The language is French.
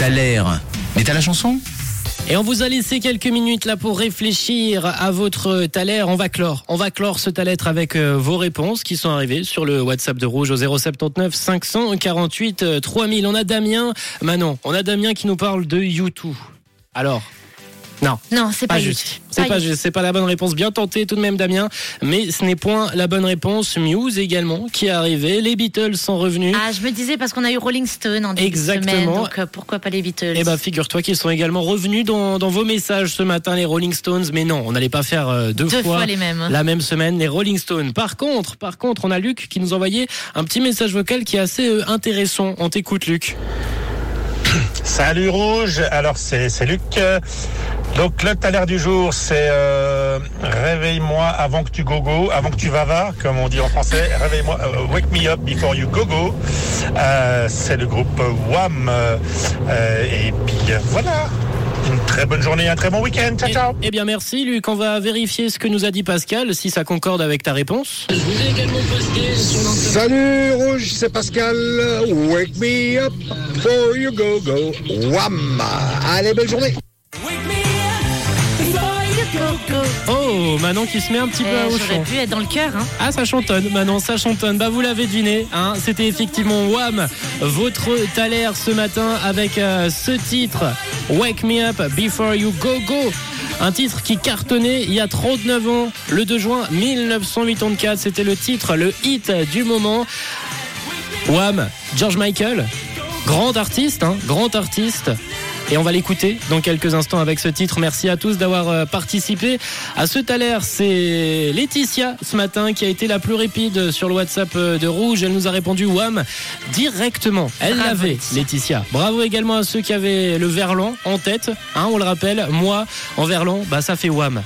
T'as. Mais t'as la chanson? Et on vous a laissé quelques minutes là pour réfléchir à votre Thaler. On va clore. On va clore ce Thaler avec euh, vos réponses qui sont arrivées sur le WhatsApp de Rouge au 079 548 3000. On a Damien, Manon, on a Damien qui nous parle de YouTube. Alors, non. Non, c'est Pas, pas, juste. C'est pas juste. C'est pas la bonne réponse. Bien tenté tout de même, Damien. Mais ce n'est point la bonne réponse. Muse également qui est arrivé. Les Beatles sont revenus. Ah, je me disais parce qu'on a eu Rolling Stone en début Exactement. de semaine, donc euh, pourquoi pas les Beatles? Eh ben, figure-toi qu'ils sont également revenus dans, dans vos messages ce matin, les Rolling Stones. Mais non, on n'allait pas faire euh, deux, Deux fois les mêmes. la même semaine, les Rolling Stones. Par contre, par contre, on a Luc qui nous envoyait un petit message vocal qui est assez euh, intéressant. On t'écoute, Luc. Salut Rouge, alors c'est Luc. Donc le taler du jour, c'est euh, réveille-moi avant que tu go go, avant que tu vava, comme on dit en français. Réveille-moi, euh, wake me up before you go go. Euh, c'est le groupe Wham. Et puis voilà. Une très bonne journée, un très bon week-end. Ciao ciao. Eh bien, merci, Luc. On va vérifier ce que nous a dit Pascal, si ça concorde avec ta réponse. Salut Rouge, c'est Pascal. Wake me up before you go go. Wham! Allez, belle journée. Oh, Manon qui se met un petit peu à Eh, au J'aurais pu être dans le cœur. Hein. Ah, ça chantonne, Manon, ça chantonne. Bah, vous l'avez deviné, hein, c'était effectivement Wham, votre Thaler ce matin avec euh, ce titre, Wake Me Up Before You Go Go. Un titre qui cartonnait il y a 39 ans, le 2 juin 1984. C'était le titre, le hit du moment. Wham, George Michael, grand artiste, hein, grand artiste. Et on va l'écouter dans quelques instants avec ce titre. Merci à tous d'avoir euh, participé à ce Thaler. C'est Laetitia ce matin qui a été la plus rapide sur le WhatsApp euh, de Rouge. Elle nous a répondu Wham directement. Elle l'avait, Laetitia. Bravo également à ceux qui avaient le verlan en tête. Hein, on le rappelle, moi en verlan, bah ça fait Wham.